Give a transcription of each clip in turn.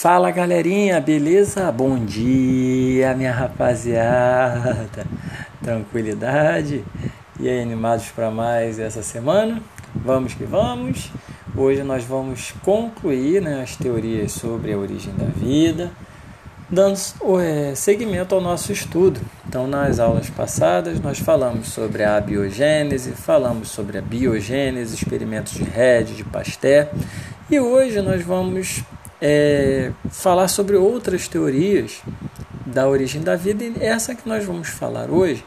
Fala galerinha, beleza? Bom dia, minha rapaziada. Tranquilidade? E aí, animados para mais essa semana? Vamos que vamos. Hoje nós vamos concluir né, as teorias sobre a origem da vida, dando é, seguimento ao nosso estudo. Então, nas aulas passadas, nós falamos sobre a abiogênese, falamos sobre a biogênese, experimentos de Red, de Pasteur, e hoje nós vamos é, falar sobre outras teorias da origem da vida e essa que nós vamos falar hoje,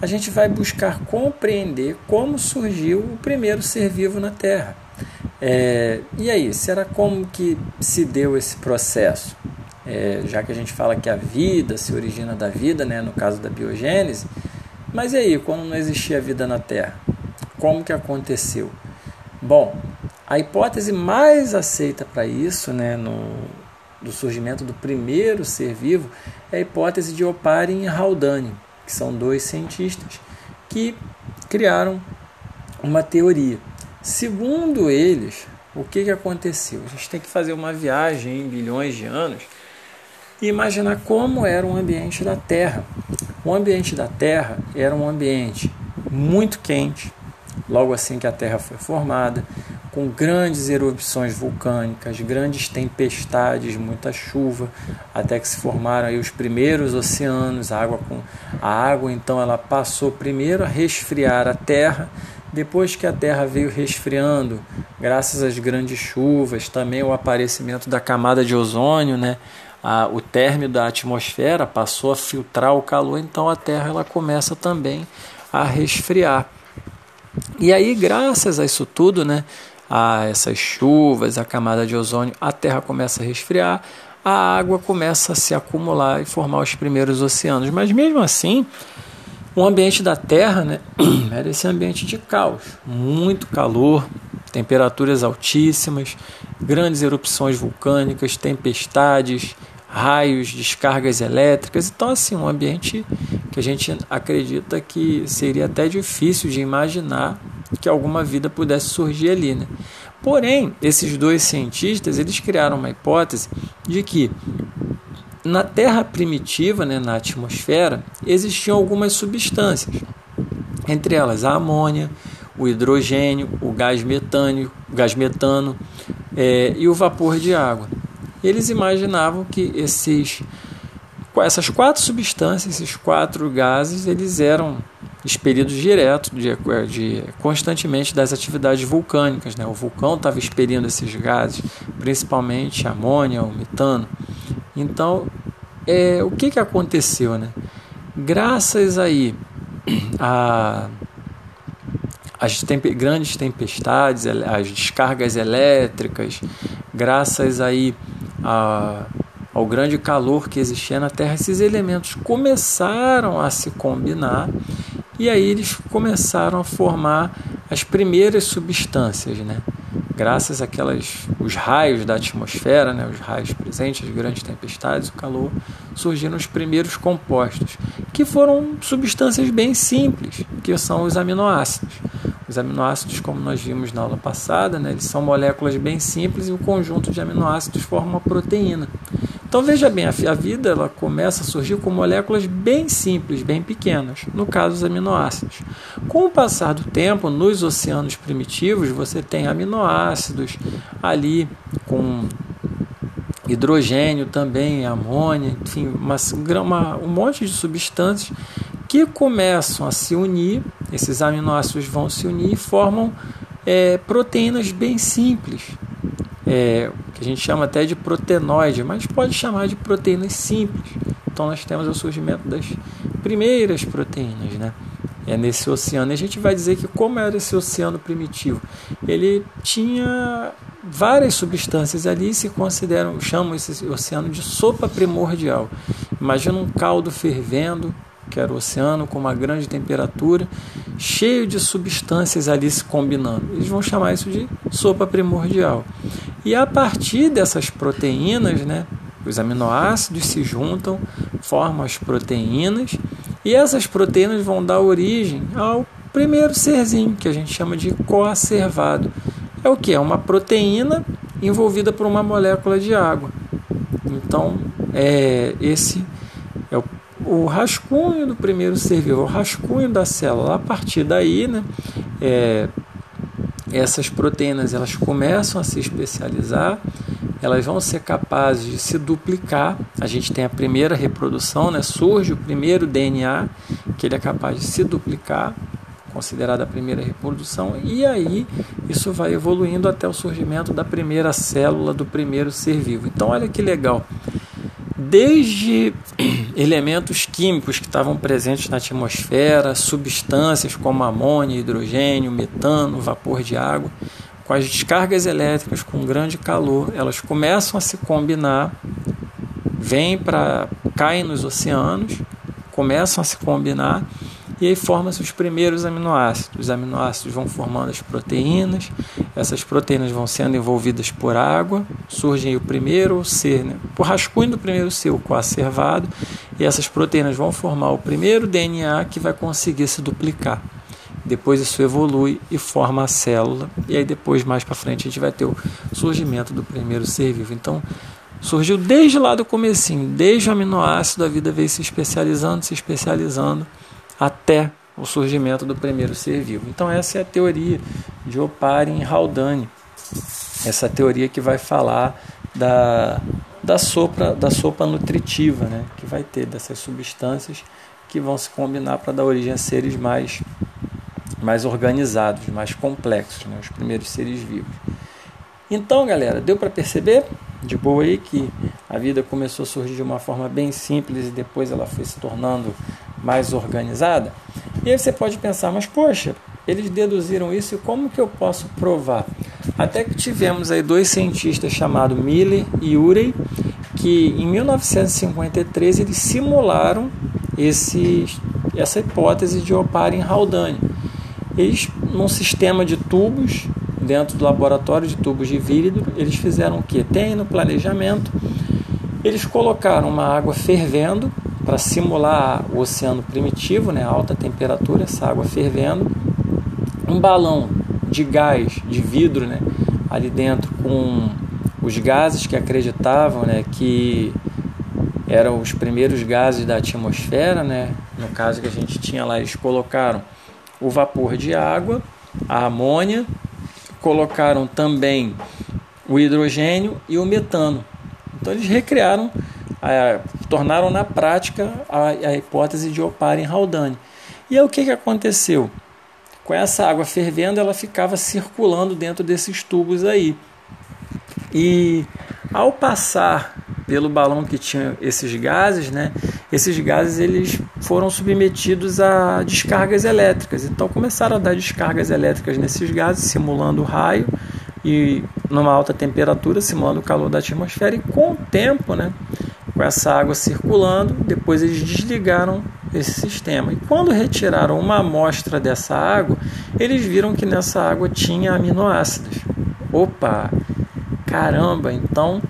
a gente vai buscar compreender como surgiu o primeiro ser vivo na Terra. É, e aí, será como que se deu esse processo? É, já que a gente fala que a vida se origina da vida, né, no caso da biogênese, mas e aí, quando não existia vida na Terra? Como que aconteceu? Bom, a hipótese mais aceita para isso, né, no, do surgimento do primeiro ser vivo, é a hipótese de Oparin e Haldane, que são dois cientistas que criaram uma teoria. Segundo eles, o que, que aconteceu? A gente tem que fazer uma viagem em bilhões de anos e imaginar como era o ambiente da Terra. O ambiente da Terra era um ambiente muito quente, logo assim que a Terra foi formada, com grandes erupções vulcânicas, grandes tempestades, muita chuva, até que se formaram aí os primeiros oceanos, a água com a água então ela passou primeiro a resfriar a terra, depois que a terra veio resfriando, graças às grandes chuvas, também o aparecimento da camada de ozônio, né? O término da atmosfera passou a filtrar o calor, então a terra ela começa também a resfriar. E aí, graças a isso tudo, né, a essas chuvas, a camada de ozônio, a Terra começa a resfriar, a água começa a se acumular e formar os primeiros oceanos. Mas mesmo assim, o ambiente da Terra né, era esse ambiente de caos, muito calor, temperaturas altíssimas, grandes erupções vulcânicas, tempestades, raios, descargas elétricas. Então, assim, um ambiente que a gente acredita que seria até difícil de imaginar que alguma vida pudesse surgir ali. Né? Porém, esses dois cientistas eles criaram uma hipótese de que na Terra primitiva, né, na atmosfera, existiam algumas substâncias, entre elas a amônia, o hidrogênio, o gás metânio, gás metano é, e o vapor de água. Eles imaginavam que esses, essas quatro substâncias, esses quatro gases, eles eram expelidos direto de, de, constantemente das atividades vulcânicas. Né? O vulcão estava expelindo esses gases, principalmente amônia, metano. Então, é, o que, que aconteceu? Né? Graças aí a as grandes tempestades, as descargas elétricas, graças aí a, ao grande calor que existia na Terra, esses elementos começaram a se combinar e aí eles começaram a formar as primeiras substâncias, né? Graças àquelas os raios da atmosfera, né, os raios presentes, as grandes tempestades, o calor, surgiram os primeiros compostos, que foram substâncias bem simples, que são os aminoácidos. Os aminoácidos, como nós vimos na aula passada, né, eles são moléculas bem simples e o conjunto de aminoácidos forma uma proteína. Então veja bem, a vida ela começa a surgir com moléculas bem simples, bem pequenas, no caso os aminoácidos. Com o passar do tempo, nos oceanos primitivos, você tem aminoácidos ali com hidrogênio também, amônia, enfim, uma, uma, um monte de substâncias que começam a se unir, esses aminoácidos vão se unir e formam é, proteínas bem simples. É, que a gente chama até de proteinoide, mas pode chamar de proteínas simples. Então nós temos o surgimento das primeiras proteínas, né? É nesse oceano. E a gente vai dizer que como era esse oceano primitivo, ele tinha várias substâncias ali se consideram, chamam esse oceano de sopa primordial. Imagina um caldo fervendo, que era o oceano com uma grande temperatura, cheio de substâncias ali se combinando. Eles vão chamar isso de sopa primordial. E a partir dessas proteínas, né, os aminoácidos se juntam, formam as proteínas, e essas proteínas vão dar origem ao primeiro serzinho, que a gente chama de coacervado. É o que? É uma proteína envolvida por uma molécula de água. Então, é, esse é o, o rascunho do primeiro ser vivo, o rascunho da célula. A partir daí, né, é, essas proteínas elas começam a se especializar, elas vão ser capazes de se duplicar. A gente tem a primeira reprodução, né, surge o primeiro DNA, que ele é capaz de se duplicar, considerada a primeira reprodução, e aí isso vai evoluindo até o surgimento da primeira célula do primeiro ser vivo. Então, olha que legal. Desde elementos químicos que estavam presentes na atmosfera, substâncias como amônia, hidrogênio, metano, vapor de água, com as descargas elétricas com grande calor, elas começam a se combinar, vêm para caem nos oceanos, começam a se combinar e aí formam-se os primeiros aminoácidos. Os aminoácidos vão formando as proteínas, essas proteínas vão sendo envolvidas por água, surge o primeiro ser, né? por rascunho do primeiro ser, o coacervado, e essas proteínas vão formar o primeiro DNA que vai conseguir se duplicar. Depois isso evolui e forma a célula, e aí depois, mais para frente, a gente vai ter o surgimento do primeiro ser vivo. Então, surgiu desde lá do comecinho, desde o aminoácido, a vida veio se especializando, se especializando, até o surgimento do primeiro ser vivo. Então essa é a teoria de Oparin Haldane, essa teoria que vai falar da, da, sopa, da sopa nutritiva, né? que vai ter dessas substâncias que vão se combinar para dar origem a seres mais, mais organizados, mais complexos, né? os primeiros seres vivos. Então, galera, deu para perceber de boa aí que a vida começou a surgir de uma forma bem simples e depois ela foi se tornando mais organizada. E aí você pode pensar, mas poxa, eles deduziram isso e como que eu posso provar? Até que tivemos aí dois cientistas chamados Miller e Urey, que em 1953 eles simularam esse, essa hipótese de Oparin-Haldane. Eles, num sistema de tubos, dentro do laboratório de tubos de vidro, eles fizeram o que? Tem no planejamento, eles colocaram uma água fervendo para simular o oceano primitivo, né, alta temperatura, essa água fervendo, um balão de gás, de vidro, né, ali dentro com os gases que acreditavam, né, que eram os primeiros gases da atmosfera, né, no caso que a gente tinha lá, eles colocaram o vapor de água, a amônia, colocaram também o hidrogênio e o metano. Então eles recriaram a, tornaram na prática a, a hipótese de Oparin Haldane. E aí o que, que aconteceu? Com essa água fervendo, ela ficava circulando dentro desses tubos aí. E ao passar pelo balão que tinha esses gases, né, esses gases eles foram submetidos a descargas elétricas. Então começaram a dar descargas elétricas nesses gases, simulando o raio e numa alta temperatura, simulando o calor da atmosfera. E com o tempo, né, com essa água circulando. Depois eles desligaram esse sistema. E quando retiraram uma amostra dessa água, eles viram que nessa água tinha aminoácidos. Opa! Caramba! Então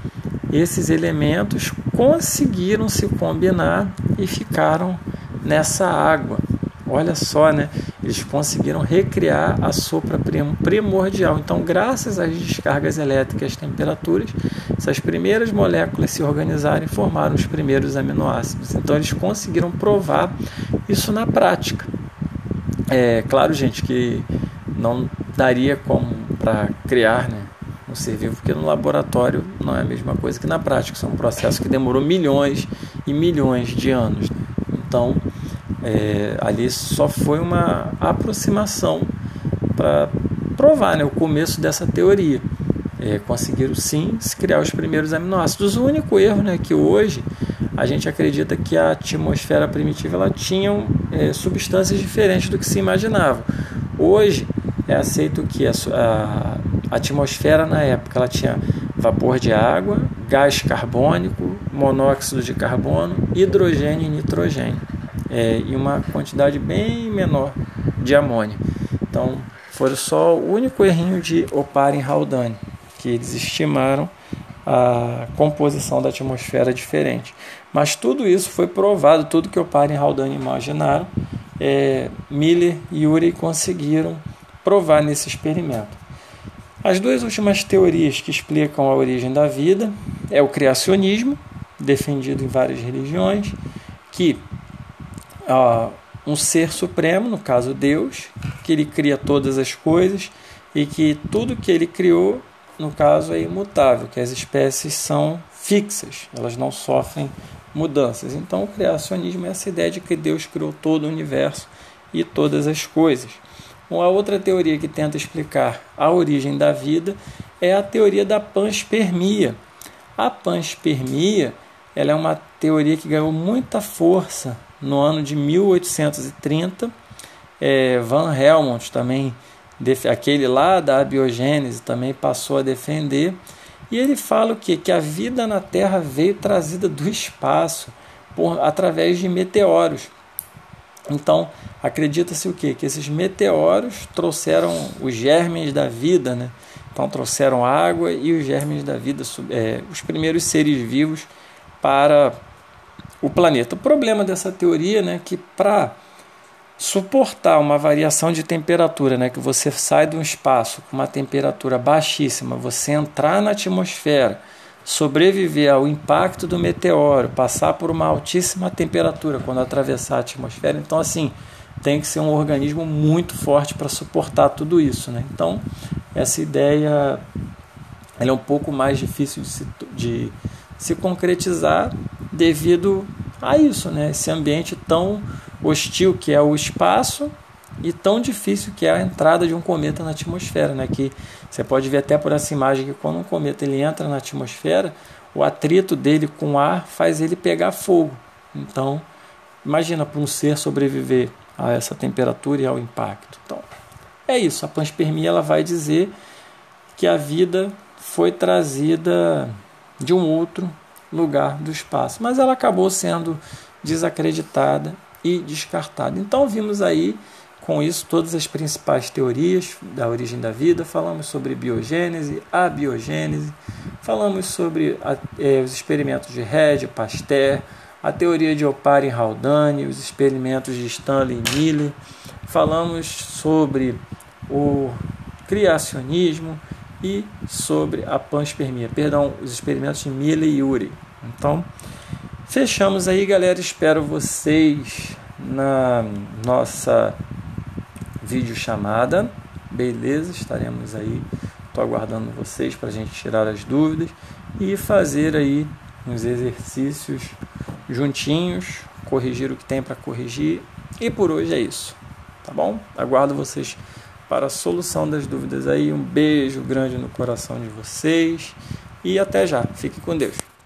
esses elementos conseguiram se combinar e ficaram nessa água. Olha só, né? Eles conseguiram recriar a sopra primordial. Então, graças às descargas elétricas e temperaturas, essas primeiras moléculas se organizaram e formaram os primeiros aminoácidos. Então, eles conseguiram provar isso na prática. É claro, gente, que não daria como para criar, né? um ser vivo, porque no laboratório não é a mesma coisa que na prática, isso é um processo que demorou milhões e milhões de anos. Né? Então, é, ali só foi uma aproximação para provar né, o começo dessa teoria. É, conseguiram sim criar os primeiros aminoácidos. O único erro né, que hoje a gente acredita que a atmosfera primitiva ela tinha é, substâncias diferentes do que se imaginava. Hoje é aceito que a, a, atmosfera na época ela tinha vapor de água, gás carbônico, monóxido de carbono, hidrogênio e nitrogênio é, e uma quantidade bem menor de amônia. Então, foi só o único errinho de Oparin Haldane, que eles estimaram a composição da atmosfera diferente. Mas tudo isso foi provado, tudo que Oparin e Haldane imaginaram, é, Miller e Urey conseguiram provar nesse experimento. As duas últimas teorias que explicam a origem da vida é o criacionismo defendido em várias religiões, que uh, um ser supremo, no caso Deus, que ele cria todas as coisas e que tudo que ele criou, no caso, é imutável, que as espécies são fixas, elas não sofrem mudanças. Então, o criacionismo é essa ideia de que Deus criou todo o universo e todas as coisas. Uma outra teoria que tenta explicar a origem da vida é a teoria da panspermia. A panspermia ela é uma teoria que ganhou muita força no ano de 1830. É, Van Helmont também, aquele lá da abiogênese, também passou a defender. E ele fala o quê? Que a vida na Terra veio trazida do espaço por, através de meteoros. Então, acredita-se o quê? Que esses meteoros trouxeram os germes da vida, né? Então, trouxeram água e os germes da vida, é, os primeiros seres vivos para o planeta. O problema dessa teoria né, é que para suportar uma variação de temperatura, né, que você sai de um espaço com uma temperatura baixíssima, você entrar na atmosfera, sobreviver ao impacto do meteoro, passar por uma altíssima temperatura quando atravessar a atmosfera, então assim tem que ser um organismo muito forte para suportar tudo isso, né? Então essa ideia ela é um pouco mais difícil de se, de se concretizar devido a isso, né? Esse ambiente tão hostil que é o espaço e tão difícil que é a entrada de um cometa na atmosfera, né? Que você pode ver até por essa imagem que quando um cometa ele entra na atmosfera, o atrito dele com o ar faz ele pegar fogo. Então, imagina para um ser sobreviver a essa temperatura e ao impacto. Então, é isso. A panspermia ela vai dizer que a vida foi trazida de um outro lugar do espaço, mas ela acabou sendo desacreditada e descartada. Então vimos aí com isso todas as principais teorias da origem da vida, falamos sobre biogênese, abiogênese, falamos sobre a, é, os experimentos de Red, Pasteur, a teoria de Opar e Haldane, os experimentos de Stanley e Miller, falamos sobre o criacionismo, e sobre a panspermia, perdão, os experimentos de Miller e Yuri. Então, fechamos aí, galera. Espero vocês na nossa videochamada. Beleza? Estaremos aí. Estou aguardando vocês para a gente tirar as dúvidas e fazer aí uns exercícios juntinhos, corrigir o que tem para corrigir. E por hoje é isso. Tá bom? Aguardo vocês para a solução das dúvidas aí. Um beijo grande no coração de vocês e até já. Fique com Deus.